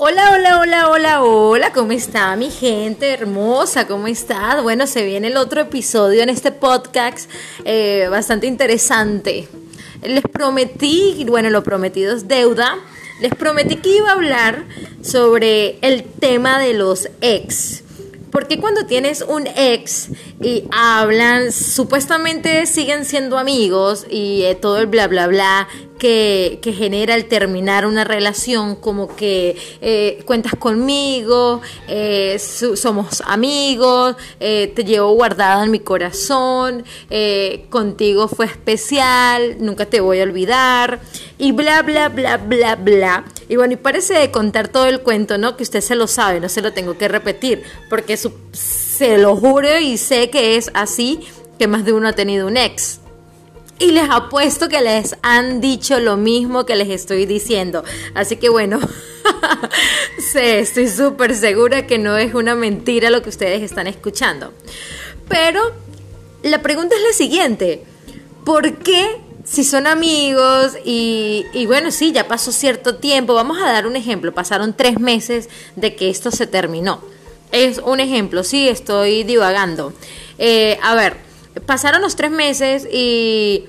Hola, hola, hola, hola, hola, ¿cómo está mi gente hermosa? ¿Cómo está? Bueno, se viene el otro episodio en este podcast eh, bastante interesante. Les prometí, bueno, lo prometido es deuda, les prometí que iba a hablar sobre el tema de los ex. Porque cuando tienes un ex y hablan, supuestamente siguen siendo amigos y eh, todo el bla bla bla que, genera el terminar una relación, como que eh, cuentas conmigo, eh, somos amigos, eh, te llevo guardada en mi corazón, contigo fue especial, nunca te voy a olvidar, y bla, bla, bla, bla, bla. Y bueno, y parece de contar todo el cuento, ¿no? Que usted se lo sabe, no se lo tengo que repetir, porque se lo juro y sé que es así, que más de uno ha tenido un ex. Y les apuesto que les han dicho lo mismo que les estoy diciendo. Así que bueno, sé, estoy súper segura que no es una mentira lo que ustedes están escuchando. Pero la pregunta es la siguiente. ¿Por qué si son amigos y, y, bueno, sí, ya pasó cierto tiempo, vamos a dar un ejemplo, pasaron tres meses de que esto se terminó. Es un ejemplo, sí, estoy divagando. Eh, a ver, pasaron los tres meses y,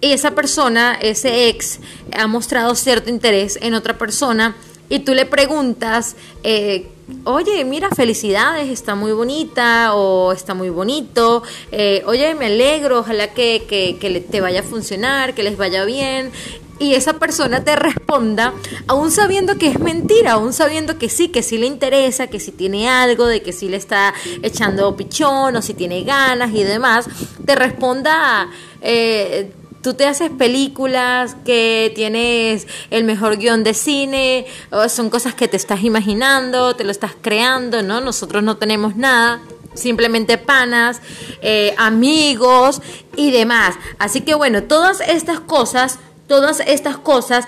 esa persona, ese ex, ha mostrado cierto interés en otra persona y tú le preguntas, eh, oye, mira, felicidades, está muy bonita o está muy bonito, eh, oye, me alegro, ojalá que, que, que, te vaya a funcionar, que les vaya bien y esa persona te responda, aún sabiendo que es mentira, aún sabiendo que sí, que sí le interesa, que sí tiene algo, de que sí le está echando pichón o si tiene ganas y demás, te responda... Eh, tú te haces películas, que tienes el mejor guion de cine, son cosas que te estás imaginando, te lo estás creando, ¿no? Nosotros no tenemos nada, simplemente panas, eh, amigos y demás. Así que bueno, todas estas cosas todas estas cosas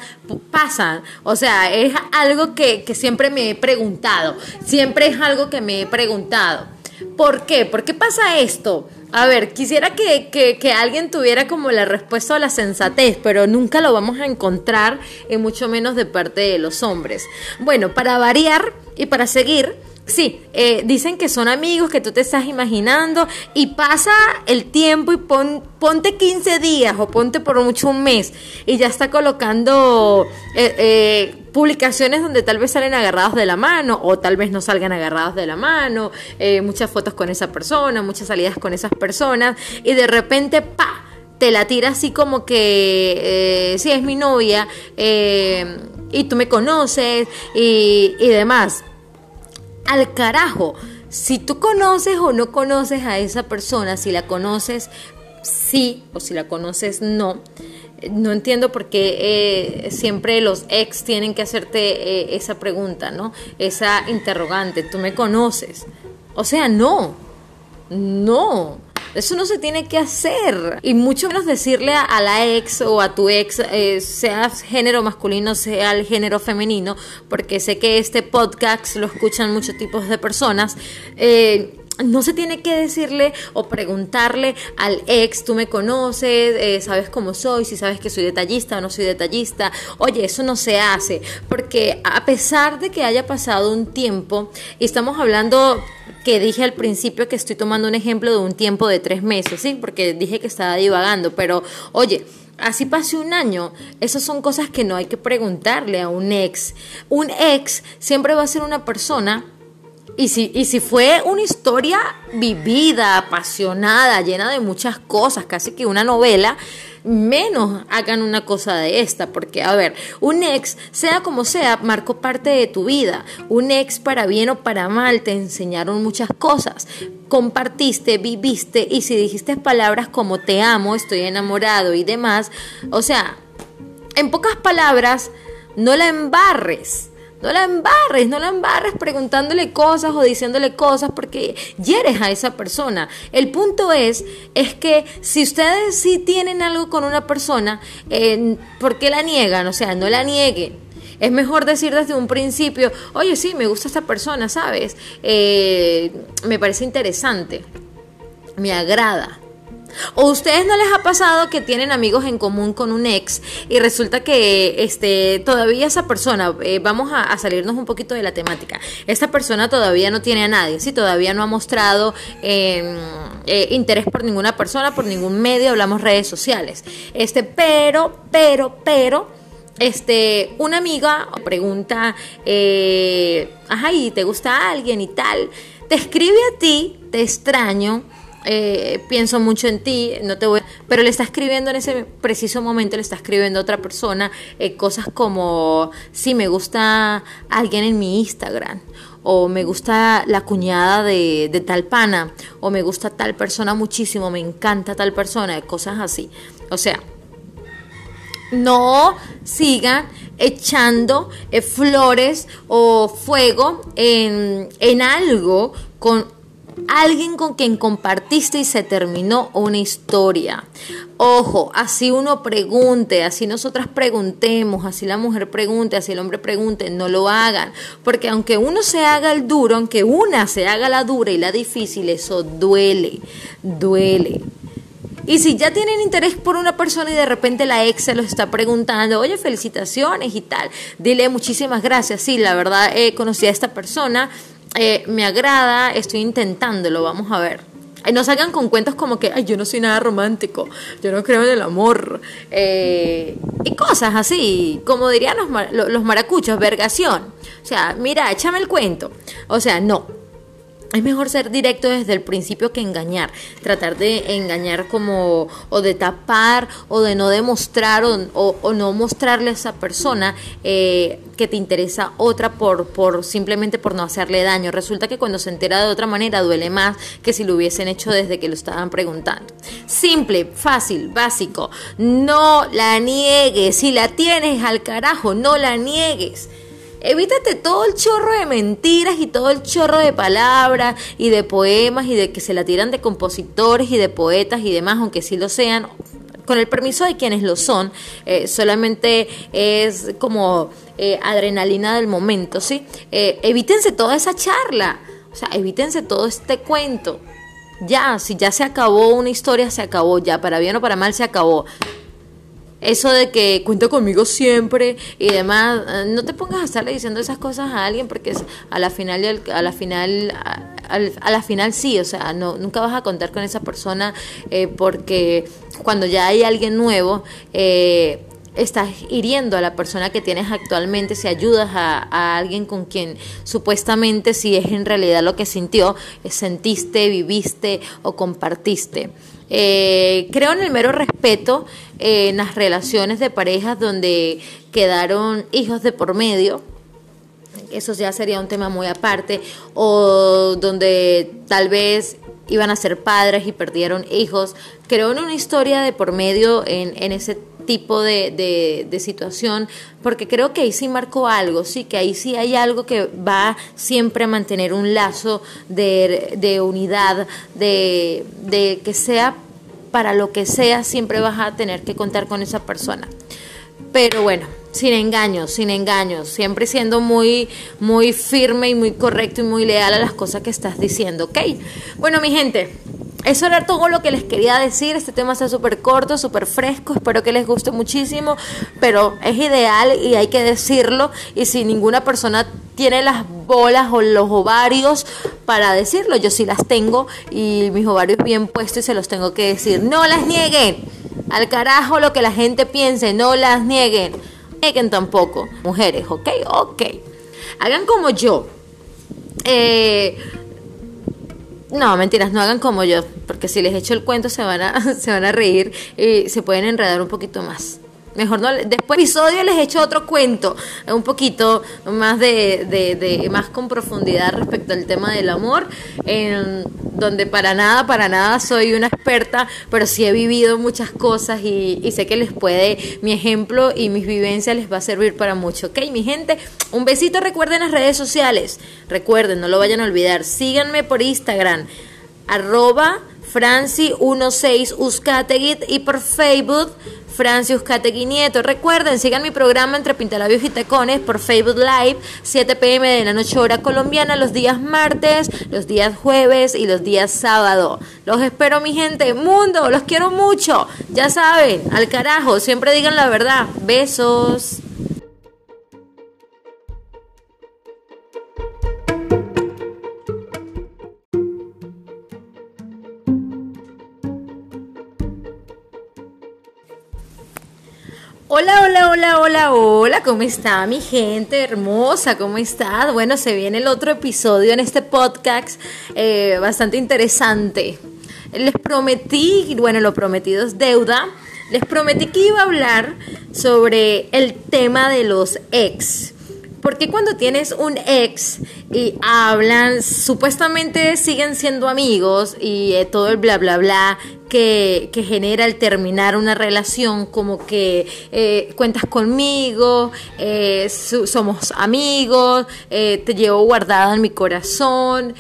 pasan. O sea, es algo que, siempre me he preguntado. Siempre es algo que me he preguntado. ¿Por qué? ¿Por qué pasa esto? A ver, quisiera que, que, alguien tuviera como la respuesta a la sensatez, pero nunca lo vamos a encontrar, y mucho menos de parte de los hombres. Bueno, para variar y para seguir, Sí, eh, dicen que son amigos que tú te estás imaginando y pasa el tiempo y pon, ponte 15 días o ponte por mucho un mes y ya está colocando eh, eh, publicaciones donde tal vez salen agarrados de la mano o tal vez no salgan agarrados de la mano, muchas fotos con esa persona, muchas salidas con esas personas y de repente, pa, te la tira así como que, sí, es mi novia y tú me conoces y, y demás al carajo. Si tú conoces o no conoces a esa persona, si la conoces sí o si la conoces no, no entiendo por qué eh, siempre los ex tienen que hacerte eh, esa pregunta, ¿no? Esa interrogante, ¿tú me conoces? O sea, no, no. Eso no se tiene que hacer. Y mucho menos decirle a, la ex o a tu ex, eh, sea género masculino, sea el género femenino, porque sé que este podcast lo escuchan muchos tipos de personas. Eh, no se tiene que decirle o preguntarle al ex, tú me conoces, eh, sabes cómo soy, si sabes que soy detallista o no soy detallista. Oye, eso no se hace, porque a pesar de que haya pasado un tiempo, y estamos hablando que dije al principio que estoy tomando un ejemplo de un tiempo de tres meses, ¿sí? Porque dije que estaba divagando, pero oye, así pase un año, esas son cosas que no hay que preguntarle a un ex. Un ex siempre va a ser una persona y si, y si fue una historia vivida, apasionada, llena de muchas cosas, casi que una novela, menos hagan una cosa de esta, porque a ver, un ex, sea como sea, marcó parte de tu vida. Un ex para bien o para mal te enseñaron muchas cosas. Compartiste, viviste y si dijiste palabras como te amo, estoy enamorado y demás, o sea, en pocas palabras, no la embarres no la embarres, no la embarres preguntándole cosas o diciéndole cosas porque hieres a esa persona. El punto es, es que si ustedes sí tienen algo con una persona, eh, ¿por qué la niegan? O sea, no la nieguen. Es mejor decir desde un principio, oye, sí, me gusta esta persona, ¿sabes? Eh, me parece interesante, me agrada. O ustedes no les ha pasado que tienen amigos en común con un ex y resulta que este todavía esa persona, eh, vamos a, salirnos un poquito de la temática, esa persona todavía no tiene a nadie, sí, todavía no ha mostrado em, eh, interés por ninguna persona, por ningún medio, hablamos redes sociales. Este, pero, pero, pero, este, una amiga pregunta, eh, ajá, ¿y te gusta alguien y tal? Te escribe a ti, te extraño eh, pienso mucho en ti, no te voy, pero le está escribiendo en ese preciso momento, le está escribiendo a otra persona eh, cosas como, si me gusta alguien en mi Instagram, o me gusta la cuñada de, de, tal pana, o me gusta tal persona muchísimo, me encanta tal persona, cosas así. O sea, no sigan echando eh, flores o fuego en, en algo con alguien con quien compartiste y se terminó una historia. Ojo, así uno pregunte, así nosotras preguntemos, así la mujer pregunte, así el hombre pregunte, no lo hagan, porque aunque uno se haga el duro, aunque una se haga la dura y la difícil, eso duele, duele. Y si ya tienen interés por una persona y de repente la ex se los está preguntando, oye, felicitaciones y tal, dile muchísimas gracias. Sí, la verdad, eh, conocí a esta persona, eh, me agrada, estoy intentándolo, vamos a ver. Y no salgan con cuentos como que, ay, yo no soy nada romántico, yo no creo en el amor. Eh, y cosas así, como dirían los, los maracuchos, vergación. O sea, mira, échame el cuento. O sea, no es mejor ser directo desde el principio que engañar, tratar de engañar como o de tapar o de no demostrar o, no mostrarle a esa persona eh, que te interesa otra por, por simplemente por no hacerle daño. Resulta que cuando se entera de otra manera duele más que si lo hubiesen hecho desde que lo estaban preguntando. Simple, fácil, básico. No la niegues. Si la tienes al carajo, no la niegues. Evítate todo el chorro de mentiras y todo el chorro de palabras y de poemas y de que se la tiran de compositores y de poetas y demás, aunque sí lo sean, con el permiso de quienes lo son, eh, solamente es como eh, adrenalina del momento, ¿sí? Eh, evítense toda esa charla, o sea, evítense todo este cuento. Ya, si ya se acabó una historia, se acabó, ya, para bien o para mal se acabó eso de que cuenta conmigo siempre y demás, eh, no te pongas a estarle diciendo esas cosas a alguien porque a la final a la final a, la final sí, o sea, no nunca vas a contar con esa persona eh, porque cuando ya hay alguien nuevo eh, estás hiriendo a la persona que tienes actualmente si ayudas a, alguien con quien supuestamente si es en realidad lo que sintió, sentiste, viviste o compartiste. Eh, creo en el mero respeto eh, en las relaciones de parejas donde quedaron hijos de por medio. Eso ya sería un tema muy aparte. O donde tal vez iban a ser padres y perdieron hijos. Creo en una historia de por medio en, en ese tipo de, de, situación, porque creo que ahí sí marcó algo, sí, que ahí sí hay algo que va siempre a mantener un lazo de, de unidad, de, de que sea para lo que sea, siempre vas a tener que contar con esa persona. Pero bueno, sin engaños, sin engaños, siempre siendo muy, muy firme y muy correcto y muy leal a las cosas que estás diciendo, ¿ok? Bueno, mi gente, eso era todo lo que les quería decir. Este tema está súper corto, súper fresco. Espero que les guste muchísimo. Pero es ideal y hay que decirlo. Y si ninguna persona tiene las bolas o los ovarios para decirlo, yo sí las tengo. Y mis ovarios bien puestos y se los tengo que decir. No las nieguen. Al carajo lo que la gente piense. No las nieguen. Nieguen tampoco. Mujeres, ¿ok? Ok. Hagan como yo. Eh no, mentiras, no hagan como yo, porque si les echo el cuento se van a, se van a reír y se pueden enredar un poquito más. Mejor no, después episodio les echo otro cuento, un poquito más de, de, más con profundidad respecto al tema del amor, en donde para nada, para nada soy una experta, pero sí he vivido muchas cosas y, sé que les puede, mi ejemplo y mis vivencias les va a servir para mucho. Ok, mi gente, un besito, recuerden las redes sociales, recuerden, no lo vayan a olvidar, síganme por Instagram, arroba Franci16 Uzcategui y por Facebook Francius Categui Nieto. Recuerden, sigan mi programa entre Pintalabios y Tacones por Facebook Live, 7 pm de la noche hora colombiana, los días martes, los días jueves y los días sábado. Los espero, mi gente. Mundo, los quiero mucho. Ya saben, al carajo, siempre digan la verdad. Besos. Hola, hola, hola, hola, hola, ¿cómo está mi gente hermosa? ¿Cómo está? Bueno, se viene el otro episodio en este podcast eh, bastante interesante. Les prometí, bueno, lo prometido es deuda, les prometí que iba a hablar sobre el tema de los ex. Porque cuando tienes un ex y hablan, supuestamente siguen siendo amigos y eh, todo el bla bla bla que, genera el terminar una relación, como que eh, cuentas conmigo, eh, somos amigos, eh, te llevo guardada en mi corazón,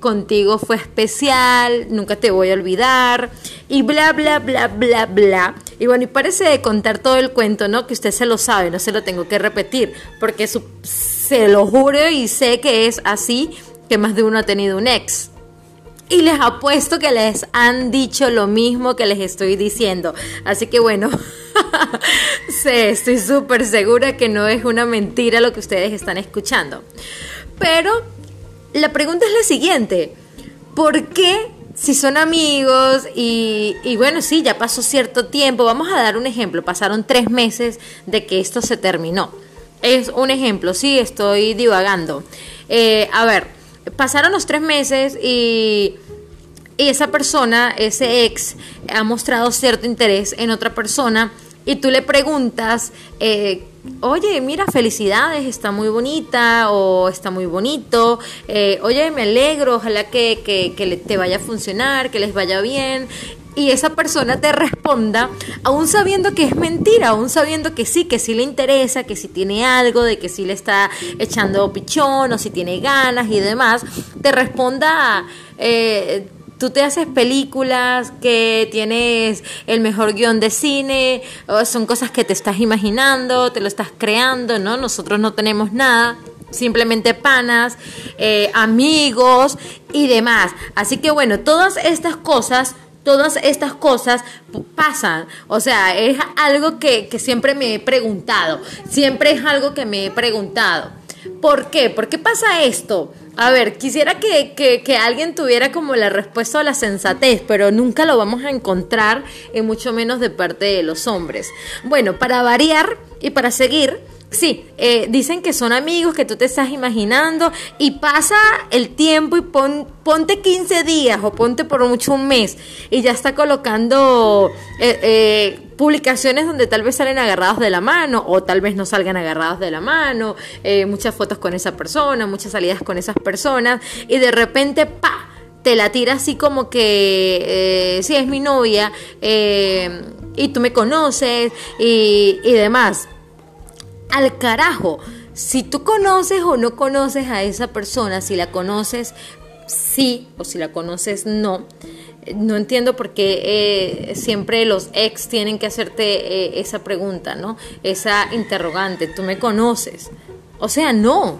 contigo fue especial, nunca te voy a olvidar, y bla, bla, bla, bla, bla. Y bueno, y parece de contar todo el cuento, ¿no? Que usted se lo sabe, no se lo tengo que repetir, porque se lo juro y sé que es así, que más de uno ha tenido un ex. Y les apuesto que les han dicho lo mismo que les estoy diciendo. Así que bueno, estoy súper segura que no es una mentira lo que ustedes están escuchando. Pero la pregunta es la siguiente. ¿Por qué si son amigos y, y, bueno, sí, ya pasó cierto tiempo, vamos a dar un ejemplo, pasaron tres meses de que esto se terminó. Es un ejemplo, sí, estoy divagando. Eh, a ver, pasaron los tres meses y, esa persona, ese ex, ha mostrado cierto interés en otra persona y tú le preguntas, eh, oye, mira, felicidades, está muy bonita o está muy bonito, eh, oye, me alegro, ojalá que, que te vaya a funcionar, que les vaya bien y esa persona te responda, aún sabiendo que es mentira, aún sabiendo que sí, que sí le interesa, que sí tiene algo, de que sí le está echando pichón o si tiene ganas y demás, te responda, eh, tú te haces películas, que tienes el mejor guion de cine, son cosas que te estás imaginando, te lo estás creando, ¿no? Nosotros no tenemos nada simplemente panas, eh, amigos y demás. Así que bueno, todas estas cosas todas estas cosas pasan. O sea, es algo que, siempre me he preguntado. Siempre es algo que me he preguntado. ¿Por qué? ¿Por qué pasa esto? A ver, quisiera que, que, alguien tuviera como la respuesta a la sensatez, pero nunca lo vamos a encontrar, y mucho menos de parte de los hombres. Bueno, para variar y para seguir, Sí, eh, dicen que son amigos que tú te estás imaginando y pasa el tiempo y pon, ponte 15 días o ponte por mucho un mes y ya está colocando eh, eh, publicaciones donde tal vez salen agarrados de la mano o tal vez no salgan agarrados de la mano, muchas fotos con esa persona, muchas salidas con esas personas y de repente, pa, te la tira así como que si es mi novia y tú me conoces y, y demás al carajo. Si tú conoces o no conoces a esa persona, si la conoces sí o si la conoces no, no entiendo por qué eh, siempre los ex tienen que hacerte eh, esa pregunta, ¿no? Esa interrogante, ¿tú me conoces? O sea, no,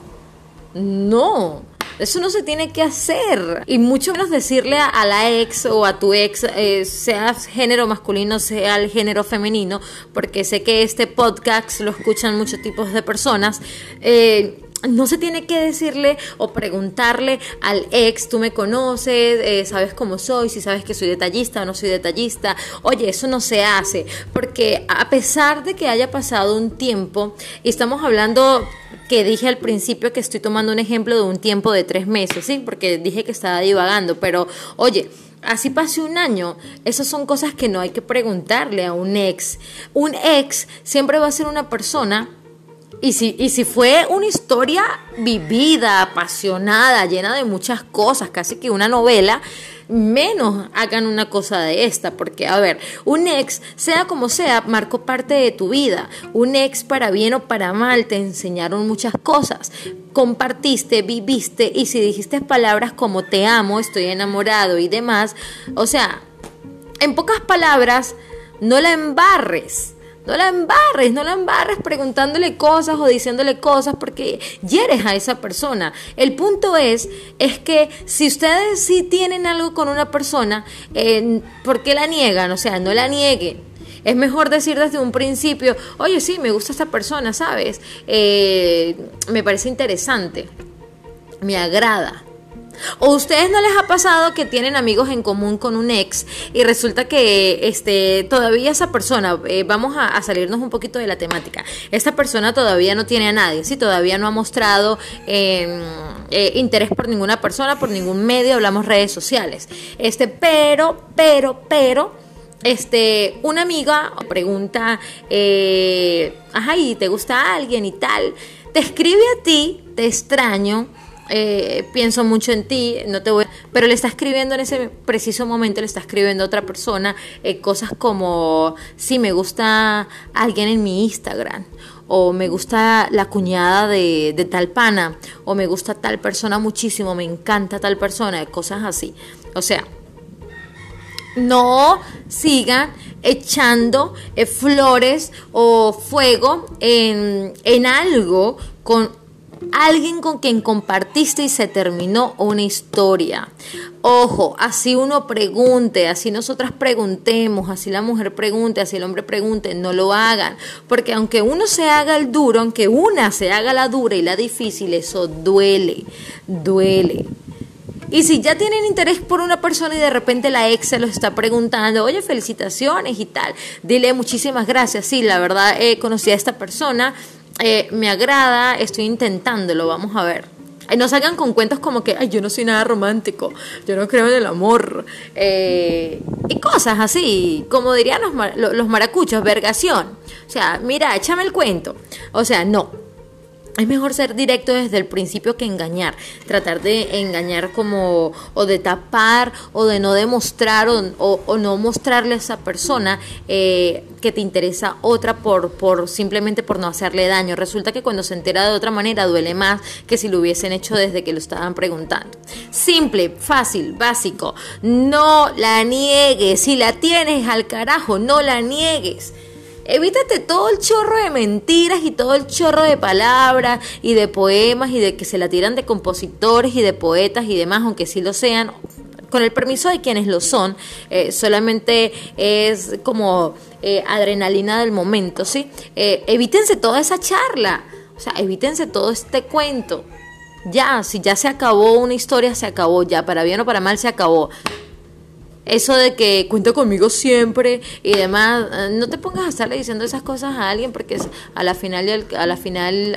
no. Eso no se tiene que hacer. Y mucho menos decirle a, la ex o a tu ex, eh, sea género masculino, sea el género femenino, porque sé que este podcast lo escuchan muchos tipos de personas. Eh, no se tiene que decirle o preguntarle al ex, tú me conoces, eh, sabes cómo soy, si sabes que soy detallista o no soy detallista. Oye, eso no se hace, porque a pesar de que haya pasado un tiempo, y estamos hablando que dije al principio que estoy tomando un ejemplo de un tiempo de tres meses, ¿sí? Porque dije que estaba divagando, pero oye, así pase un año, esas son cosas que no hay que preguntarle a un ex. Un ex siempre va a ser una persona y si, y si fue una historia vivida, apasionada, llena de muchas cosas, casi que una novela, menos hagan una cosa de esta, porque a ver, un ex, sea como sea, marcó parte de tu vida. Un ex para bien o para mal te enseñaron muchas cosas. Compartiste, viviste y si dijiste palabras como te amo, estoy enamorado y demás, o sea, en pocas palabras, no la embarres. No la embarres, no la embarres preguntándole cosas o diciéndole cosas porque hieres a esa persona. El punto es, es que si ustedes sí tienen algo con una persona, eh, ¿por qué la niegan? O sea, no la nieguen. Es mejor decir desde un principio, oye, sí, me gusta esta persona, ¿sabes? Eh, me parece interesante, me agrada. ¿O ustedes no les ha pasado que tienen amigos en común con un ex y resulta que este, todavía esa persona, eh, vamos a, salirnos un poquito de la temática, esta persona todavía no tiene a nadie, ¿sí? todavía no ha mostrado em, eh, interés por ninguna persona, por ningún medio, hablamos redes sociales, este, pero, pero, pero, este, una amiga pregunta, eh, ajá, ¿y te gusta alguien y tal? Te escribe a ti, te extraño, eh, pienso mucho en ti, no te voy, pero le está escribiendo en ese preciso momento, le está escribiendo a otra persona eh, cosas como si me gusta alguien en mi Instagram, o me gusta la cuñada de, de, tal pana, o me gusta tal persona muchísimo, me encanta tal persona, cosas así. O sea, no sigan echando eh, flores o fuego en, en algo con alguien con quien compartiste y se terminó una historia. Ojo, así uno pregunte, así nosotras preguntemos, así la mujer pregunte, así el hombre pregunte, no lo hagan, porque aunque uno se haga el duro, aunque una se haga la dura y la difícil, eso duele, duele. Y si ya tienen interés por una persona y de repente la ex se lo está preguntando, oye, felicitaciones y tal, dile muchísimas gracias. Sí, la verdad, eh, conocí a esta persona, eh, me agrada, estoy intentándolo, vamos a ver. no salgan con cuentos como que, ay, yo no soy nada romántico, yo no creo en el amor. Eh, y cosas así, como dirían los, los maracuchos, vergación. O sea, mira, échame el cuento. O sea, no. Es mejor ser directo desde el principio que engañar, tratar de engañar como o de tapar o de no demostrar o, no mostrarle a esa persona eh, que te interesa otra por, por simplemente por no hacerle daño. Resulta que cuando se entera de otra manera duele más que si lo hubiesen hecho desde que lo estaban preguntando. Simple, fácil, básico. No la niegues. Si la tienes al carajo, no la niegues. Evítate todo el chorro de mentiras y todo el chorro de palabras y de poemas y de que se la tiran de compositores y de poetas y demás, aunque sí lo sean, con el permiso de quienes lo son, eh, solamente es como eh, adrenalina del momento, ¿sí? Eh, evítense toda esa charla, o sea, evítense todo este cuento. Ya, si ya se acabó una historia, se acabó ya, para bien o para mal se acabó eso de que cuenta conmigo siempre y demás, eh, no te pongas a estarle diciendo esas cosas a alguien porque a la final a la final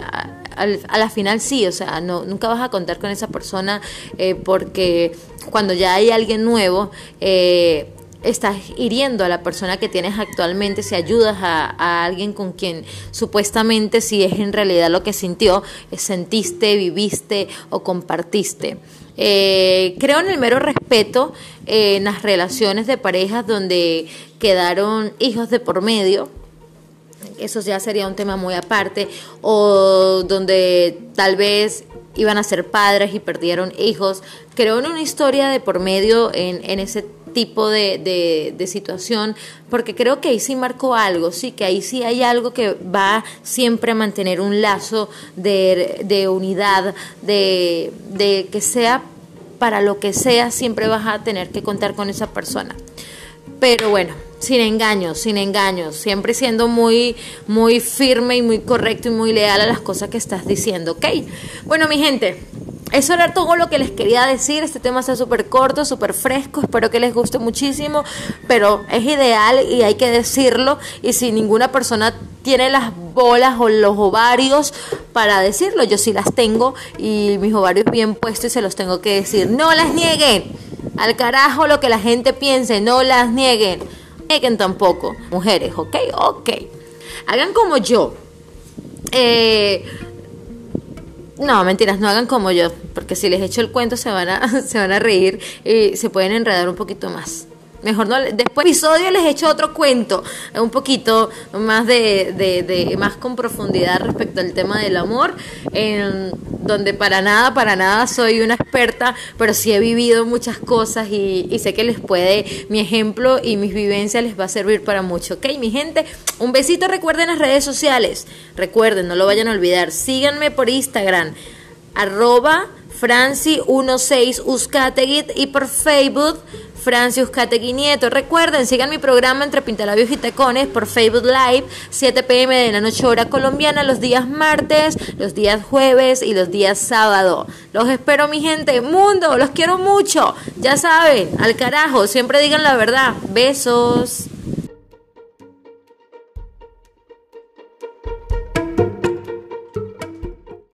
a, la final sí, o sea, no nunca vas a contar con esa persona eh, porque cuando ya hay alguien nuevo eh, estás hiriendo a la persona que tienes actualmente si ayudas a, a, alguien con quien supuestamente si es en realidad lo que sintió, sentiste, viviste o compartiste. Eh, creo en el mero respeto eh, en las relaciones de parejas donde quedaron hijos de por medio. Eso ya sería un tema muy aparte. O donde tal vez iban a ser padres y perdieron hijos. Creo en una historia de por medio en, ese tipo de, situación, porque creo que ahí sí marcó algo, sí, que ahí sí hay algo que va siempre a mantener un lazo de, unidad, de que sea para lo que sea, siempre vas a tener que contar con esa persona. Pero bueno, sin engaños, sin engaños, siempre siendo muy, muy firme y muy correcto y muy leal a las cosas que estás diciendo, ¿ok? Bueno, mi gente, eso era todo lo que les quería decir. Este tema está súper corto, súper fresco. Espero que les guste muchísimo. Pero es ideal y hay que decirlo. Y si ninguna persona tiene las bolas o los ovarios para decirlo, yo sí las tengo. Y mis ovarios bien puestos y se los tengo que decir. No las nieguen. Al carajo lo que la gente piense. No las nieguen. Nieguen tampoco. Mujeres, ¿ok? Ok. Hagan como yo. Eh no, mentiras, no hagan como yo, porque si les echo el cuento se van a, se van a reír y se pueden enredar un poquito más. Mejor no, después episodio les he hecho otro cuento, un poquito más de, de, más con profundidad respecto al tema del amor, en donde para nada, para nada soy una experta, pero sí he vivido muchas cosas y, sé que les puede, mi ejemplo y mis vivencias les va a servir para mucho, ¿ok? Mi gente, un besito, recuerden las redes sociales, recuerden, no lo vayan a olvidar, síganme por Instagram, arroba Franci16 Uzcateguit y por Facebook Franci Uzcategui Nieto. Recuerden, sigan mi programa entre Pintalabios y Tacones por Facebook Live, 7 pm de la noche hora colombiana, los días martes, los días jueves y los días sábado. Los espero, mi gente. Mundo, los quiero mucho. Ya saben, al carajo, siempre digan la verdad. Besos.